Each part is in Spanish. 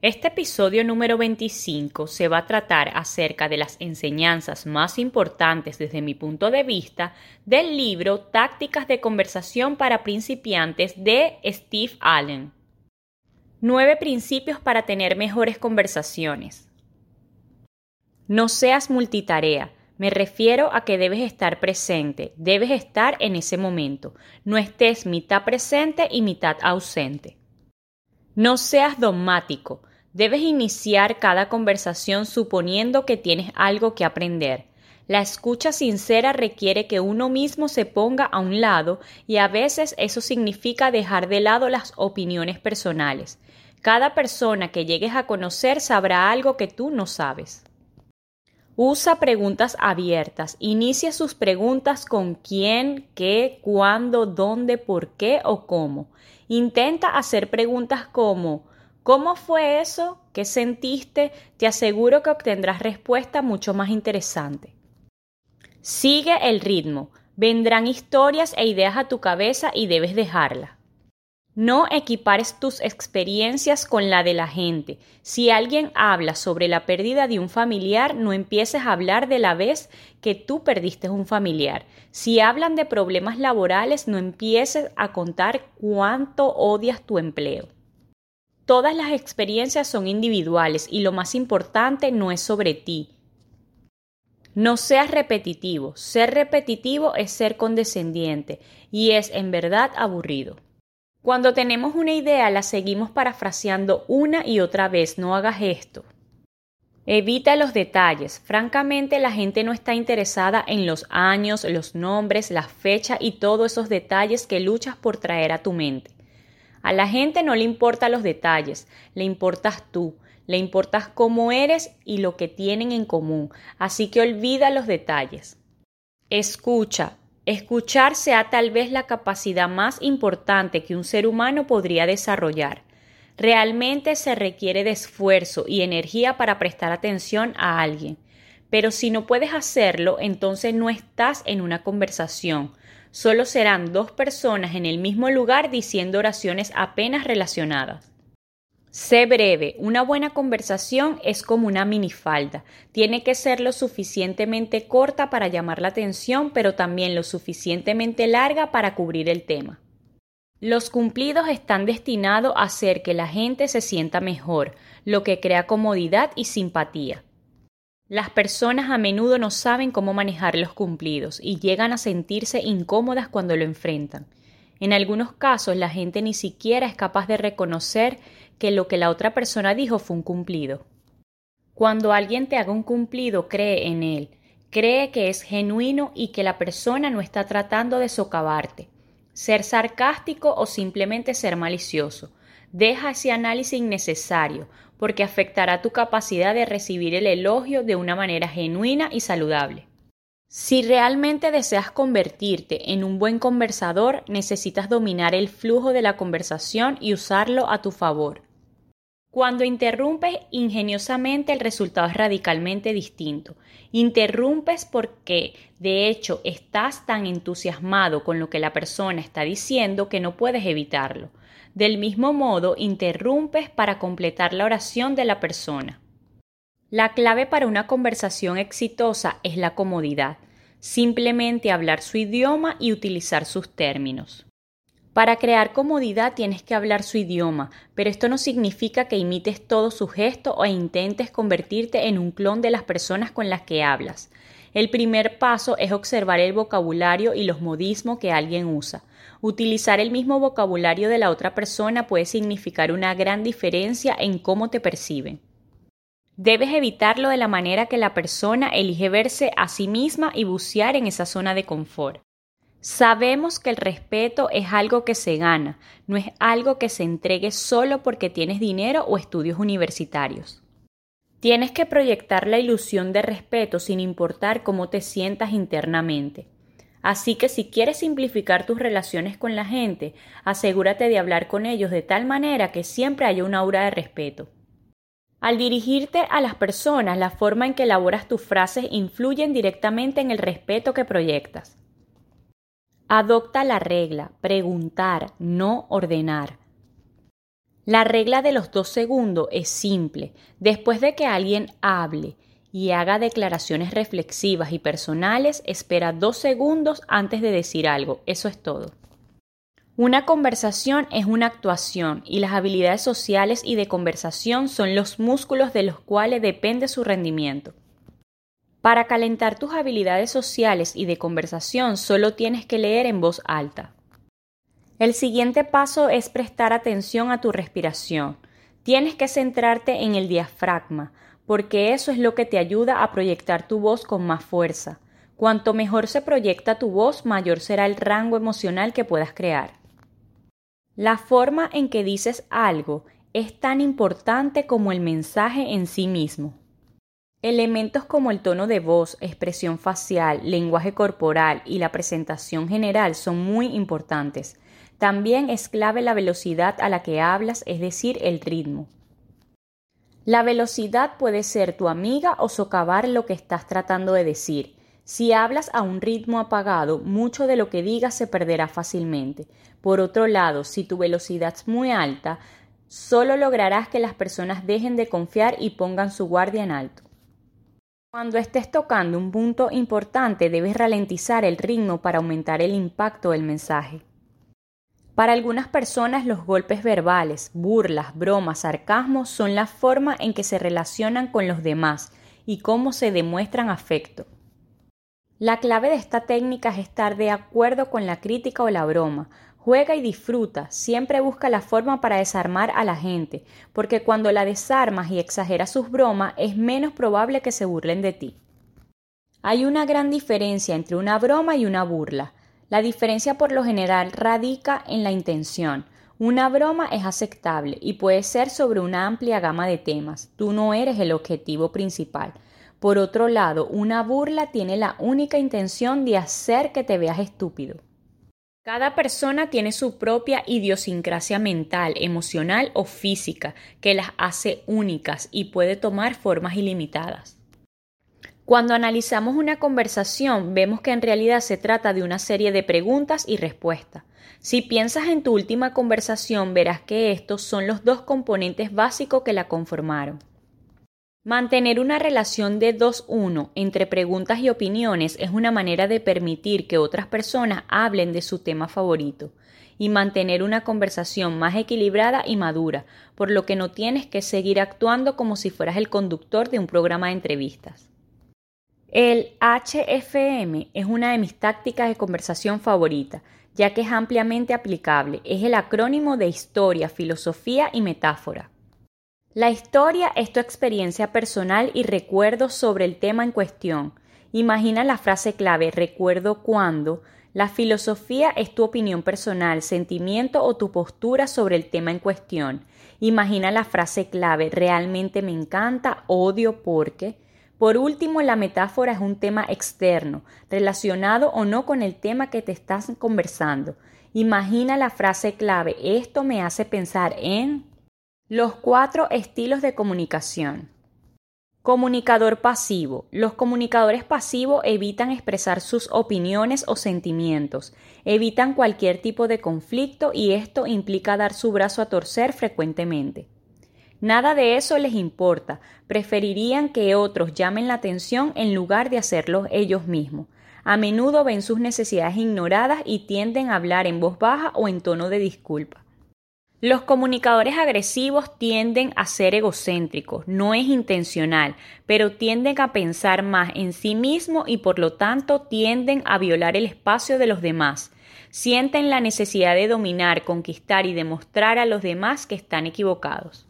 Este episodio número 25 se va a tratar acerca de las enseñanzas más importantes desde mi punto de vista del libro Tácticas de conversación para principiantes de Steve Allen. Nueve principios para tener mejores conversaciones. No seas multitarea. Me refiero a que debes estar presente, debes estar en ese momento. No estés mitad presente y mitad ausente. No seas dogmático. Debes iniciar cada conversación suponiendo que tienes algo que aprender. La escucha sincera requiere que uno mismo se ponga a un lado y a veces eso significa dejar de lado las opiniones personales. Cada persona que llegues a conocer sabrá algo que tú no sabes. Usa preguntas abiertas. Inicia sus preguntas con quién, qué, cuándo, dónde, por qué o cómo. Intenta hacer preguntas como ¿Cómo fue eso? ¿Qué sentiste? Te aseguro que obtendrás respuesta mucho más interesante. Sigue el ritmo. Vendrán historias e ideas a tu cabeza y debes dejarla. No equipares tus experiencias con la de la gente. Si alguien habla sobre la pérdida de un familiar, no empieces a hablar de la vez que tú perdiste un familiar. Si hablan de problemas laborales, no empieces a contar cuánto odias tu empleo. Todas las experiencias son individuales y lo más importante no es sobre ti. No seas repetitivo. Ser repetitivo es ser condescendiente y es en verdad aburrido. Cuando tenemos una idea la seguimos parafraseando una y otra vez. No hagas esto. Evita los detalles. Francamente, la gente no está interesada en los años, los nombres, la fecha y todos esos detalles que luchas por traer a tu mente. A la gente no le importan los detalles, le importas tú, le importas cómo eres y lo que tienen en común, así que olvida los detalles. Escucha. Escuchar sea tal vez la capacidad más importante que un ser humano podría desarrollar. Realmente se requiere de esfuerzo y energía para prestar atención a alguien. Pero si no puedes hacerlo, entonces no estás en una conversación, solo serán dos personas en el mismo lugar diciendo oraciones apenas relacionadas. Sé breve, una buena conversación es como una minifalda. Tiene que ser lo suficientemente corta para llamar la atención, pero también lo suficientemente larga para cubrir el tema. Los cumplidos están destinados a hacer que la gente se sienta mejor, lo que crea comodidad y simpatía. Las personas a menudo no saben cómo manejar los cumplidos y llegan a sentirse incómodas cuando lo enfrentan. En algunos casos la gente ni siquiera es capaz de reconocer que lo que la otra persona dijo fue un cumplido. Cuando alguien te haga un cumplido, cree en él, cree que es genuino y que la persona no está tratando de socavarte, ser sarcástico o simplemente ser malicioso. Deja ese análisis innecesario, porque afectará tu capacidad de recibir el elogio de una manera genuina y saludable. Si realmente deseas convertirte en un buen conversador, necesitas dominar el flujo de la conversación y usarlo a tu favor. Cuando interrumpes ingeniosamente el resultado es radicalmente distinto. Interrumpes porque, de hecho, estás tan entusiasmado con lo que la persona está diciendo que no puedes evitarlo. Del mismo modo, interrumpes para completar la oración de la persona. La clave para una conversación exitosa es la comodidad. Simplemente hablar su idioma y utilizar sus términos. Para crear comodidad tienes que hablar su idioma, pero esto no significa que imites todo su gesto o intentes convertirte en un clon de las personas con las que hablas. El primer paso es observar el vocabulario y los modismos que alguien usa. Utilizar el mismo vocabulario de la otra persona puede significar una gran diferencia en cómo te perciben. Debes evitarlo de la manera que la persona elige verse a sí misma y bucear en esa zona de confort. Sabemos que el respeto es algo que se gana, no es algo que se entregue solo porque tienes dinero o estudios universitarios. Tienes que proyectar la ilusión de respeto sin importar cómo te sientas internamente. Así que si quieres simplificar tus relaciones con la gente, asegúrate de hablar con ellos de tal manera que siempre haya una aura de respeto. Al dirigirte a las personas, la forma en que elaboras tus frases influyen directamente en el respeto que proyectas. Adopta la regla, preguntar, no ordenar. La regla de los dos segundos es simple. Después de que alguien hable y haga declaraciones reflexivas y personales, espera dos segundos antes de decir algo. Eso es todo. Una conversación es una actuación y las habilidades sociales y de conversación son los músculos de los cuales depende su rendimiento. Para calentar tus habilidades sociales y de conversación solo tienes que leer en voz alta. El siguiente paso es prestar atención a tu respiración. Tienes que centrarte en el diafragma, porque eso es lo que te ayuda a proyectar tu voz con más fuerza. Cuanto mejor se proyecta tu voz, mayor será el rango emocional que puedas crear. La forma en que dices algo es tan importante como el mensaje en sí mismo. Elementos como el tono de voz, expresión facial, lenguaje corporal y la presentación general son muy importantes. También es clave la velocidad a la que hablas, es decir, el ritmo. La velocidad puede ser tu amiga o socavar lo que estás tratando de decir. Si hablas a un ritmo apagado, mucho de lo que digas se perderá fácilmente. Por otro lado, si tu velocidad es muy alta, solo lograrás que las personas dejen de confiar y pongan su guardia en alto. Cuando estés tocando un punto importante, debes ralentizar el ritmo para aumentar el impacto del mensaje. Para algunas personas los golpes verbales, burlas, bromas, sarcasmos son la forma en que se relacionan con los demás y cómo se demuestran afecto. La clave de esta técnica es estar de acuerdo con la crítica o la broma. Juega y disfruta, siempre busca la forma para desarmar a la gente, porque cuando la desarmas y exageras sus bromas es menos probable que se burlen de ti. Hay una gran diferencia entre una broma y una burla. La diferencia por lo general radica en la intención. Una broma es aceptable y puede ser sobre una amplia gama de temas. Tú no eres el objetivo principal. Por otro lado, una burla tiene la única intención de hacer que te veas estúpido. Cada persona tiene su propia idiosincrasia mental, emocional o física que las hace únicas y puede tomar formas ilimitadas. Cuando analizamos una conversación, vemos que en realidad se trata de una serie de preguntas y respuestas. Si piensas en tu última conversación, verás que estos son los dos componentes básicos que la conformaron. Mantener una relación de 2-1 entre preguntas y opiniones es una manera de permitir que otras personas hablen de su tema favorito y mantener una conversación más equilibrada y madura, por lo que no tienes que seguir actuando como si fueras el conductor de un programa de entrevistas. El HFM es una de mis tácticas de conversación favorita, ya que es ampliamente aplicable. Es el acrónimo de historia, filosofía y metáfora. La historia es tu experiencia personal y recuerdos sobre el tema en cuestión. Imagina la frase clave recuerdo cuando. La filosofía es tu opinión personal, sentimiento o tu postura sobre el tema en cuestión. Imagina la frase clave realmente me encanta, odio porque. Por último, la metáfora es un tema externo, relacionado o no con el tema que te estás conversando. Imagina la frase clave, esto me hace pensar en los cuatro estilos de comunicación. Comunicador pasivo. Los comunicadores pasivos evitan expresar sus opiniones o sentimientos, evitan cualquier tipo de conflicto y esto implica dar su brazo a torcer frecuentemente. Nada de eso les importa, preferirían que otros llamen la atención en lugar de hacerlo ellos mismos. A menudo ven sus necesidades ignoradas y tienden a hablar en voz baja o en tono de disculpa. Los comunicadores agresivos tienden a ser egocéntricos, no es intencional, pero tienden a pensar más en sí mismos y por lo tanto tienden a violar el espacio de los demás. Sienten la necesidad de dominar, conquistar y demostrar a los demás que están equivocados.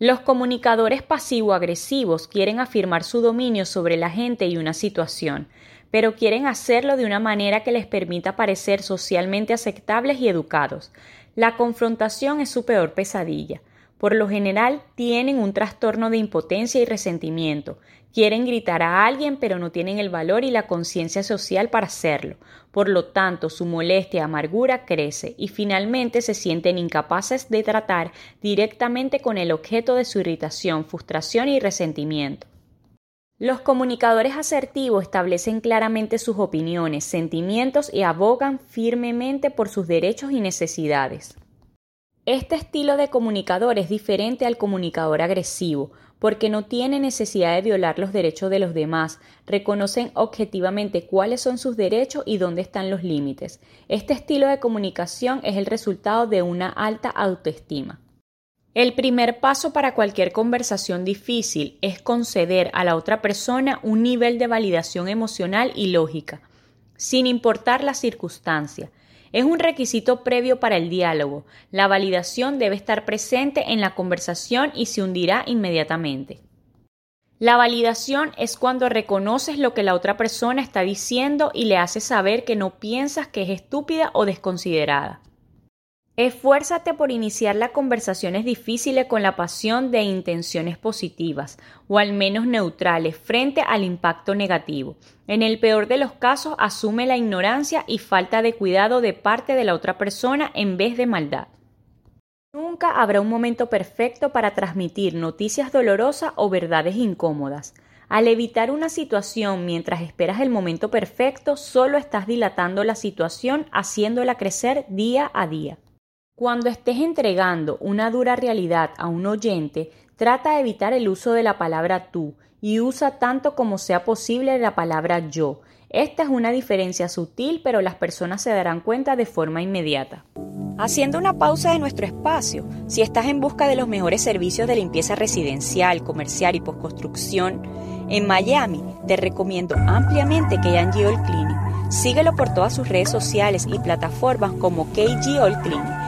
Los comunicadores pasivo-agresivos quieren afirmar su dominio sobre la gente y una situación, pero quieren hacerlo de una manera que les permita parecer socialmente aceptables y educados. La confrontación es su peor pesadilla. Por lo general tienen un trastorno de impotencia y resentimiento. Quieren gritar a alguien pero no tienen el valor y la conciencia social para hacerlo. Por lo tanto, su molestia y amargura crece y finalmente se sienten incapaces de tratar directamente con el objeto de su irritación, frustración y resentimiento. Los comunicadores asertivos establecen claramente sus opiniones, sentimientos y abogan firmemente por sus derechos y necesidades. Este estilo de comunicador es diferente al comunicador agresivo, porque no tiene necesidad de violar los derechos de los demás, reconocen objetivamente cuáles son sus derechos y dónde están los límites. Este estilo de comunicación es el resultado de una alta autoestima. El primer paso para cualquier conversación difícil es conceder a la otra persona un nivel de validación emocional y lógica, sin importar la circunstancia. Es un requisito previo para el diálogo. La validación debe estar presente en la conversación y se hundirá inmediatamente. La validación es cuando reconoces lo que la otra persona está diciendo y le haces saber que no piensas que es estúpida o desconsiderada. Esfuérzate por iniciar las conversaciones difíciles con la pasión de intenciones positivas, o al menos neutrales, frente al impacto negativo. En el peor de los casos, asume la ignorancia y falta de cuidado de parte de la otra persona en vez de maldad. Nunca habrá un momento perfecto para transmitir noticias dolorosas o verdades incómodas. Al evitar una situación mientras esperas el momento perfecto, solo estás dilatando la situación haciéndola crecer día a día. Cuando estés entregando una dura realidad a un oyente, trata de evitar el uso de la palabra tú y usa tanto como sea posible la palabra yo. Esta es una diferencia sutil, pero las personas se darán cuenta de forma inmediata. Haciendo una pausa de nuestro espacio, si estás en busca de los mejores servicios de limpieza residencial, comercial y postconstrucción en Miami, te recomiendo ampliamente KG All Cleaning. Síguelo por todas sus redes sociales y plataformas como KG All Cleaning